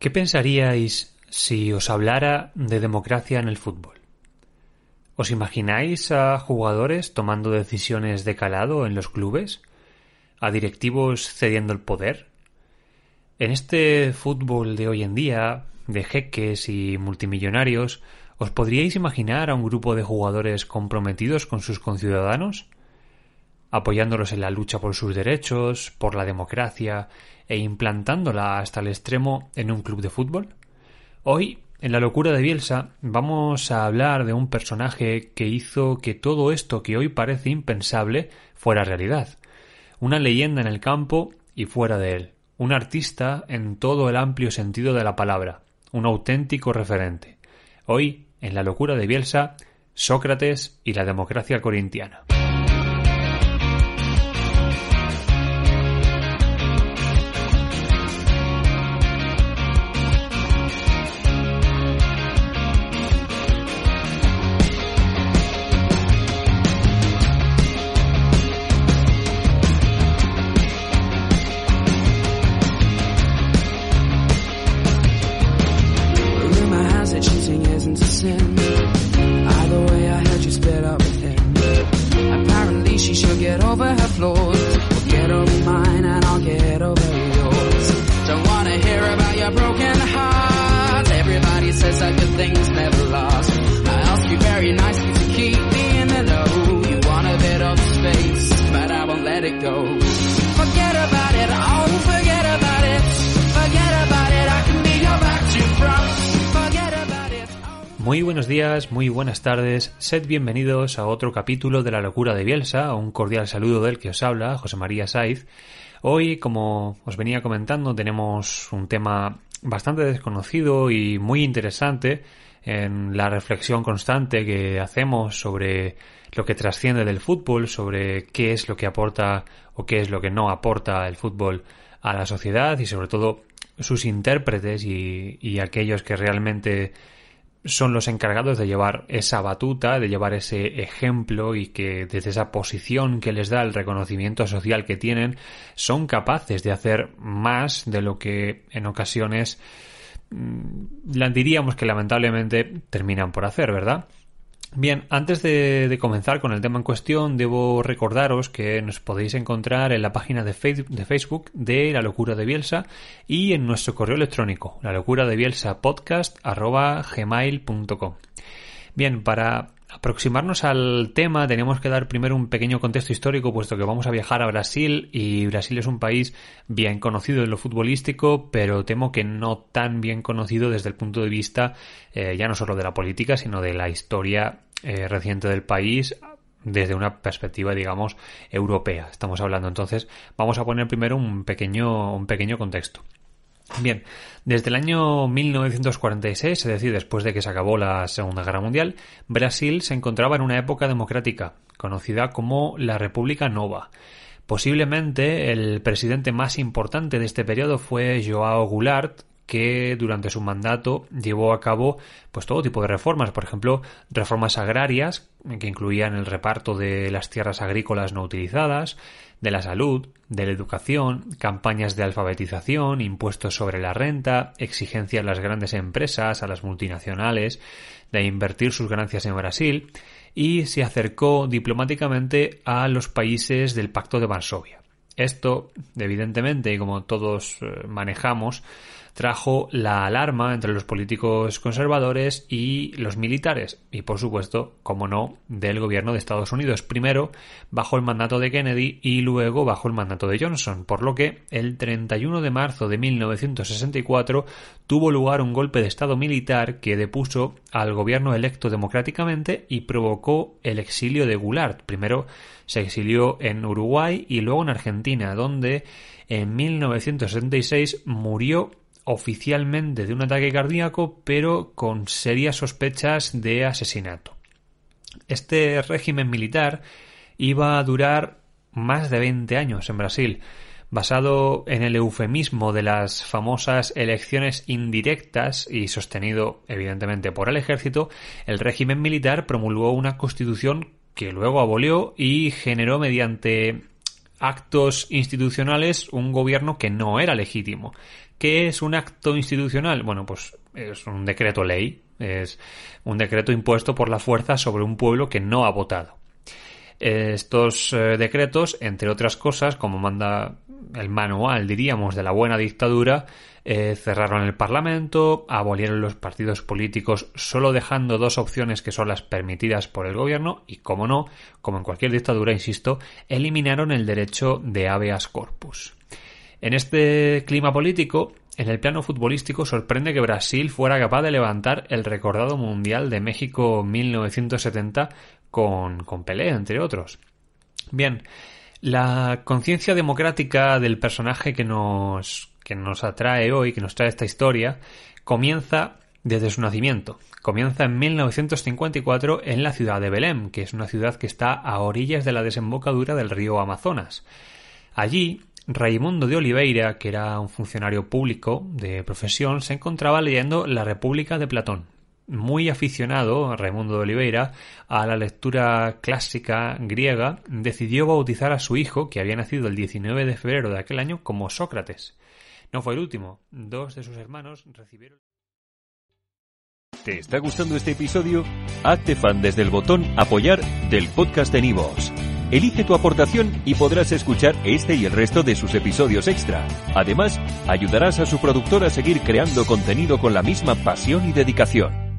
¿Qué pensaríais si os hablara de democracia en el fútbol? ¿Os imagináis a jugadores tomando decisiones de calado en los clubes? ¿A directivos cediendo el poder? En este fútbol de hoy en día, de jeques y multimillonarios, ¿os podríais imaginar a un grupo de jugadores comprometidos con sus conciudadanos? Apoyándolos en la lucha por sus derechos, por la democracia e implantándola hasta el extremo en un club de fútbol? Hoy, en la locura de Bielsa, vamos a hablar de un personaje que hizo que todo esto que hoy parece impensable fuera realidad. Una leyenda en el campo y fuera de él. Un artista en todo el amplio sentido de la palabra. Un auténtico referente. Hoy, en la locura de Bielsa, Sócrates y la democracia corintiana. Muy buenos días, muy buenas tardes, sed bienvenidos a otro capítulo de La locura de Bielsa, un cordial saludo del que os habla, José María Saiz. Hoy, como os venía comentando, tenemos un tema bastante desconocido y muy interesante en la reflexión constante que hacemos sobre lo que trasciende del fútbol, sobre qué es lo que aporta o qué es lo que no aporta el fútbol a la sociedad y sobre todo sus intérpretes y, aquellos que realmente son los encargados de llevar esa batuta, de llevar ese ejemplo y que desde esa posición que les da el reconocimiento social que tienen, son capaces de hacer más de lo que en ocasiones mm, diríamos que lamentablemente terminan por hacer, ¿verdad? Bien, antes de, comenzar con el tema en cuestión, debo recordaros que nos podéis encontrar en la página de, Facebook de La Locura de Bielsa y en nuestro correo electrónico, la locura de Bielsa podcast. Bien, para aproximarnos al tema tenemos que dar primero un pequeño contexto histórico puesto que vamos a viajar a Brasil y Brasil es un país bien conocido en lo futbolístico pero temo que no tan bien conocido desde el punto de vista eh, ya no solo de la política sino de la historia eh, reciente del país desde una perspectiva digamos europea. Estamos hablando entonces vamos a poner primero un pequeño un pequeño contexto Bien, desde el año 1946, es decir, después de que se acabó la Segunda Guerra Mundial, Brasil se encontraba en una época democrática, conocida como la República Nova. Posiblemente el presidente más importante de este periodo fue Joao Goulart, que durante su mandato llevó a cabo pues todo tipo de reformas, por ejemplo, reformas agrarias que incluían el reparto de las tierras agrícolas no utilizadas, de la salud, de la educación, campañas de alfabetización, impuestos sobre la renta, exigencias a las grandes empresas, a las multinacionales, de invertir sus ganancias en Brasil, y se acercó diplomáticamente a los países del Pacto de Varsovia. Esto, evidentemente, y como todos eh, manejamos, trajo la alarma entre los políticos conservadores y los militares, y por supuesto, como no, del gobierno de Estados Unidos, primero bajo el mandato de Kennedy y luego bajo el mandato de Johnson, por lo que el 31 de marzo de 1964 tuvo lugar un golpe de Estado militar que depuso al gobierno electo democráticamente y provocó el exilio de Goulart. Primero se exilió en Uruguay y luego en Argentina, donde en 1976 murió oficialmente de un ataque cardíaco, pero con serias sospechas de asesinato. Este régimen militar iba a durar más de 20 años en Brasil, basado en el eufemismo de las famosas elecciones indirectas y sostenido evidentemente por el ejército, el régimen militar promulgó una constitución que luego abolió y generó mediante actos institucionales un gobierno que no era legítimo. ¿Qué es un acto institucional? Bueno, pues es un decreto ley, es un decreto impuesto por la fuerza sobre un pueblo que no ha votado. Estos eh, decretos, entre otras cosas, como manda el manual, diríamos, de la buena dictadura, eh, cerraron el Parlamento, abolieron los partidos políticos solo dejando dos opciones que son las permitidas por el gobierno y, como no, como en cualquier dictadura, insisto, eliminaron el derecho de habeas corpus. En este clima político, en el plano futbolístico sorprende que Brasil fuera capaz de levantar el recordado Mundial de México 1970 con, con Pelé, entre otros. Bien, la conciencia democrática del personaje que nos, que nos atrae hoy, que nos trae esta historia, comienza desde su nacimiento. Comienza en 1954 en la ciudad de Belém, que es una ciudad que está a orillas de la desembocadura del río Amazonas. Allí, Raimundo de Oliveira, que era un funcionario público de profesión, se encontraba leyendo La República de Platón, muy aficionado, Raimundo de Oliveira, a la lectura clásica griega, decidió bautizar a su hijo, que había nacido el 19 de febrero de aquel año, como Sócrates. No fue el último. Dos de sus hermanos recibieron. ¿Te está gustando este episodio? Hazte fan desde el botón Apoyar del podcast de Nivos. Elige tu aportación y podrás escuchar este y el resto de sus episodios extra. Además, ayudarás a su productor a seguir creando contenido con la misma pasión y dedicación.